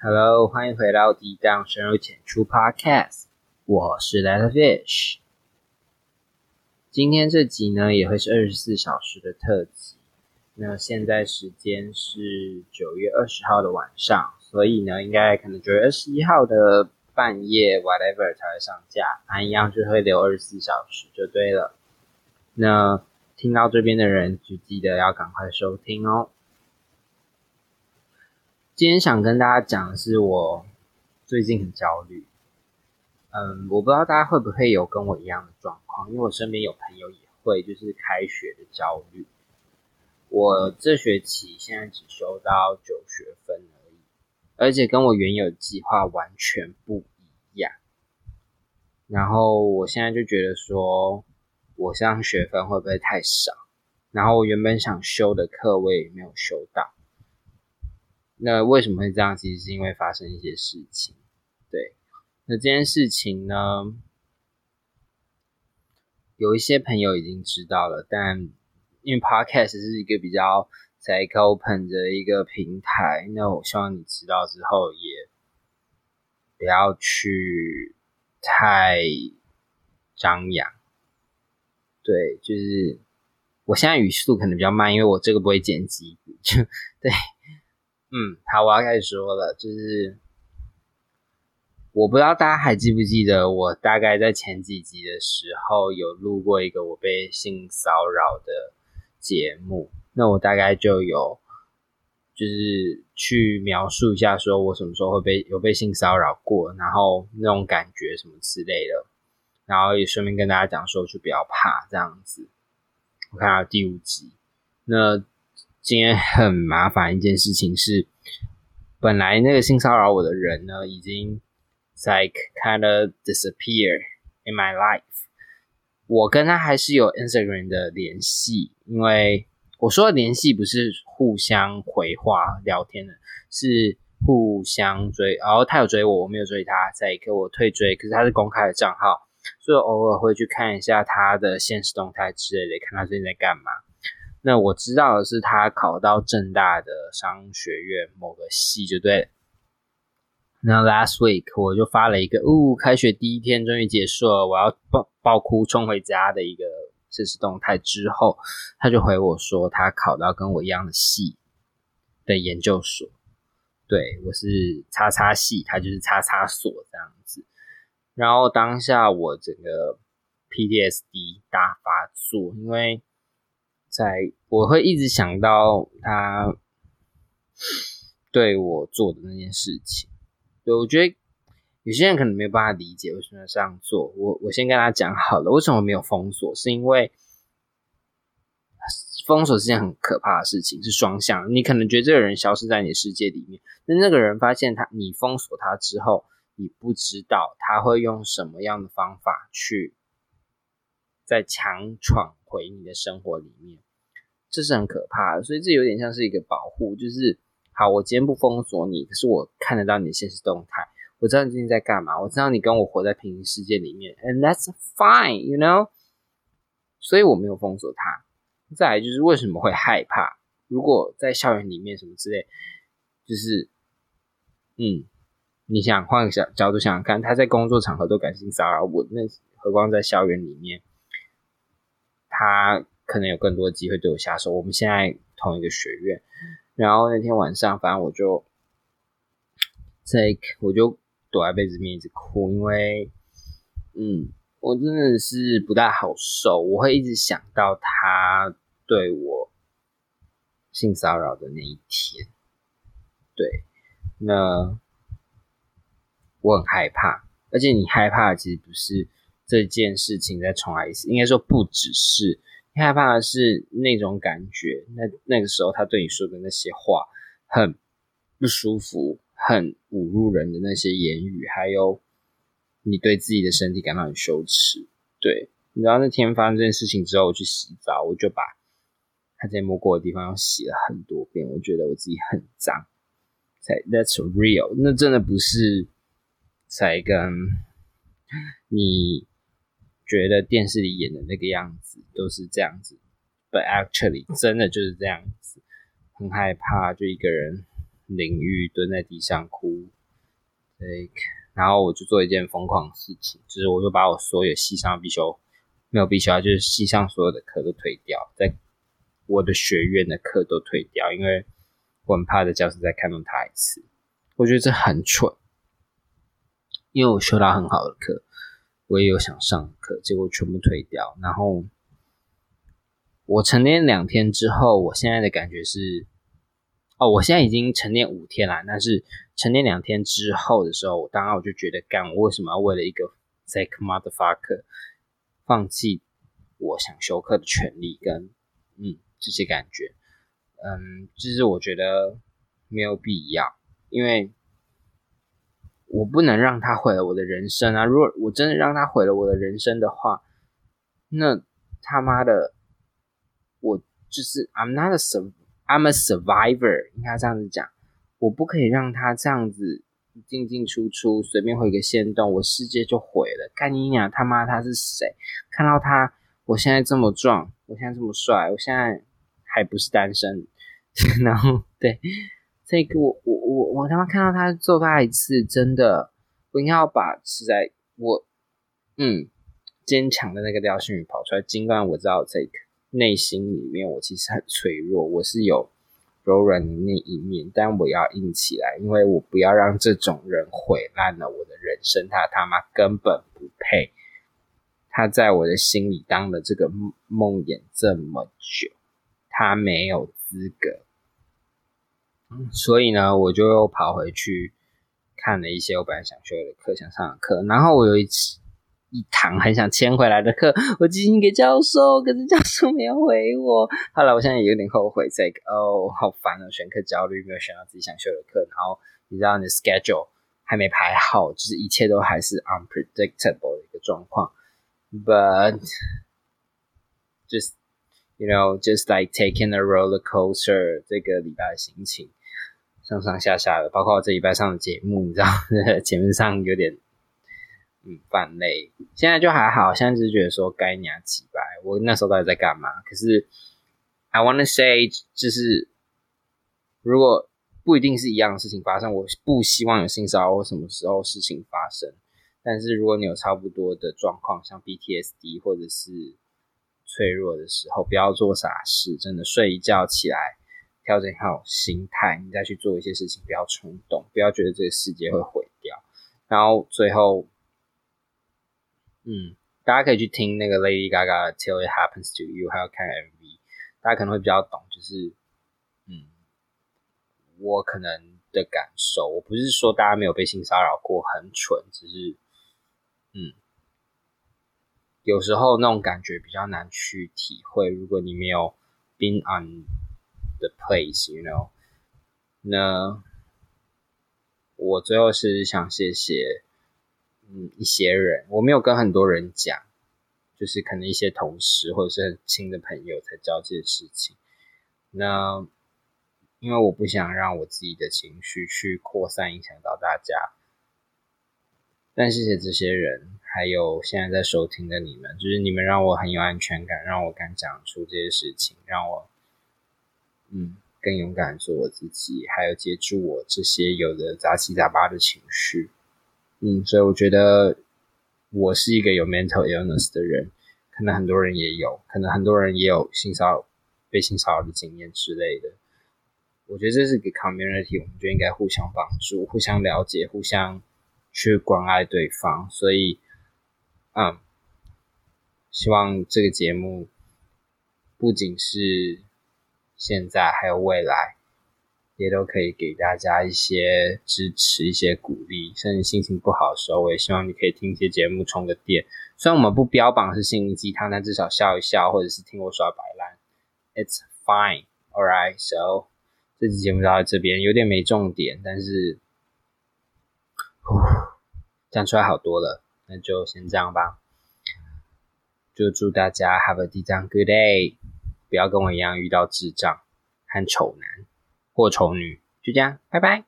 Hello，欢迎回到低档深入浅出 Podcast，我是 Letter Fish。今天这集呢也会是二十四小时的特辑。那现在时间是九月二十号的晚上，所以呢应该可能九月二十一号的半夜 whatever 才会上架，它一样就会留二十四小时就对了。那听到这边的人就记得要赶快收听哦。今天想跟大家讲的是我最近很焦虑，嗯，我不知道大家会不会有跟我一样的状况，因为我身边有朋友也会，就是开学的焦虑。我这学期现在只修到九学分而已，而且跟我原有计划完全不一样。然后我现在就觉得说，我上学分会不会太少？然后我原本想修的课我也没有修到。那为什么会这样？其实是因为发生一些事情。对，那这件事情呢，有一些朋友已经知道了，但因为 Podcast 是一个比较在 open 的一个平台，那我希望你知道之后也不要去太张扬。对，就是我现在语速可能比较慢，因为我这个不会剪辑，就对。嗯，好，我要开始说了，就是我不知道大家还记不记得，我大概在前几集的时候有录过一个我被性骚扰的节目，那我大概就有就是去描述一下，说我什么时候会被有被性骚扰过，然后那种感觉什么之类的，然后也顺便跟大家讲说，就不要怕这样子。我看到第五集，那。今天很麻烦一件事情是，本来那个性骚扰我的人呢，已经 like kind of disappear in my life。我跟他还是有 Instagram 的联系，因为我说的联系不是互相回话聊天的，是互相追。然后他有追我，我没有追他，在给我退追。可是他是公开的账号，所以偶尔会去看一下他的现实动态之类的，看他最近在干嘛。那我知道的是，他考到正大的商学院某个系，就对。那 last week 我就发了一个，呜，开学第一天终于结束了，我要爆爆哭冲回家的一个现实动态之后，他就回我说，他考到跟我一样的系的研究所。对我是叉叉系，他就是叉叉所这样子。然后当下我整个 PTSD 大发作，因为。在我会一直想到他对我做的那件事情，对我觉得有些人可能没有办法理解为什么要这样做。我我先跟他讲好了，为什么没有封锁？是因为封锁是件很可怕的事情，是双向。你可能觉得这个人消失在你的世界里面，但那个人发现他你封锁他之后，你不知道他会用什么样的方法去在强闯回你的生活里面。这是很可怕的，所以这有点像是一个保护，就是好，我今天不封锁你，可是我看得到你的现实动态，我知道你最近在干嘛，我知道你跟我活在平行世界里面，and that's fine，you know，所以我没有封锁他。再来就是为什么会害怕？如果在校园里面什么之类，就是，嗯，你想换个角角度想想看，他在工作场合都敢性骚扰我，那何况在校园里面，他。可能有更多机会对我下手。我们现在同一个学院，然后那天晚上，反正我就在，我就躲在被子里面一直哭，因为，嗯，我真的是不大好受。我会一直想到他对我性骚扰的那一天，对，那我很害怕。而且你害怕，其实不是这件事情再重来一次，应该说不只是。害怕的是那种感觉，那那个时候他对你说的那些话很不舒服，很侮辱人的那些言语，还有你对自己的身体感到很羞耻。对，你知道那天发生这件事情之后，我去洗澡，我就把他在摸过的地方洗了很多遍，我觉得我自己很脏。才 That's real，那真的不是才跟你。觉得电视里演的那个样子都是这样子，But actually 真的就是这样子，很害怕，就一个人淋雨蹲在地上哭。对，然后我就做一件疯狂的事情，就是我就把我所有系上必修没有必修啊，就是系上所有的课都退掉，在我的学院的课都退掉，因为我很怕在教室再看到他一次。我觉得这很蠢，因为我修到很好的课，我也有想上课，结果全部退掉。然后我晨练两天之后，我现在的感觉是，哦，我现在已经晨练五天了。但是晨练两天之后的时候，我当然我就觉得，干，我为什么要为了一个 sick motherfucker 放弃我想休课的权利跟嗯这些感觉？嗯，就是我觉得没有必要。因为我不能让他毁了我的人生啊！如果我真的让他毁了我的人生的话，那他妈的，我就是 I'm not a sur I'm a survivor，应该这样子讲。我不可以让他这样子进进出出，随便回个线动，我世界就毁了。干你娘！他妈他是谁？看到他，我现在这么壮，我现在这么帅，我现在还不是单身，然后对。这个我我我我他妈看到他揍他一次，真的，我应该要把是在我嗯坚强的那个廖星宇跑出来。尽管我知道这个内心里面我其实很脆弱，我是有柔软的那一面，但我要硬起来，因为我不要让这种人毁烂了我的人生。他他妈根本不配，他在我的心里当了这个梦魇这么久，他没有资格。所以呢，我就又跑回去看了一些我本来想修的课、想上的课。然后我有一次一堂很想签回来的课，我寄信给教授，可是教授没有回我。后来我现在也有点后悔，这个哦，好烦哦，选课焦虑，没有选到自己想修的课。然后你知道，你的 schedule 还没排好，就是一切都还是 unpredictable 的一个状况。But just you know, just like taking a roller coaster，这个礼拜的心情。上上下下的，包括这礼拜上的节目，你知道，节目上有点嗯泛累。现在就还好，现在只是觉得说该娘几百，我那时候到底在干嘛？可是 I wanna say，就是如果不一定是一样的事情发生，我不希望有性骚扰或什么时候事情发生。但是如果你有差不多的状况，像 BTSD 或者是脆弱的时候，不要做傻事，真的睡一觉起来。调整好心态，你再去做一些事情，不要冲动，不要觉得这个世界会毁掉。然后最后，嗯，大家可以去听那个 Lady Gaga Till It Happens to You，还要看 MV，大家可能会比较懂。就是，嗯，我可能的感受，我不是说大家没有被性骚扰过很蠢，只是，嗯，有时候那种感觉比较难去体会。如果你没有 been on The place, you know。那我最后是想谢谢，嗯，一些人，我没有跟很多人讲，就是可能一些同事或者是很亲的朋友才知道这些事情。那因为我不想让我自己的情绪去扩散，影响到大家。但谢谢这些人，还有现在在收听的你们，就是你们让我很有安全感，让我敢讲出这些事情，让我。嗯，更勇敢做我自己，还有接住我这些有的杂七杂八的情绪。嗯，所以我觉得我是一个有 mental illness 的人，可能很多人也有，可能很多人也有性骚扰、被性骚扰的经验之类的。我觉得这是个 community，我们就应该互相帮助、互相了解、互相去关爱对方。所以，嗯，希望这个节目不仅是。现在还有未来，也都可以给大家一些支持、一些鼓励。甚至心情不好的时候，我也希望你可以听一些节目充个电。虽然我们不标榜是心灵鸡汤，但至少笑一笑，或者是听我耍白烂，It's fine。All right, so 这期节目就到这边，有点没重点，但是讲出来好多了，那就先这样吧。就祝大家 Have a d a good day。不要跟我一样遇到智障和丑男或丑女，就这样，拜拜。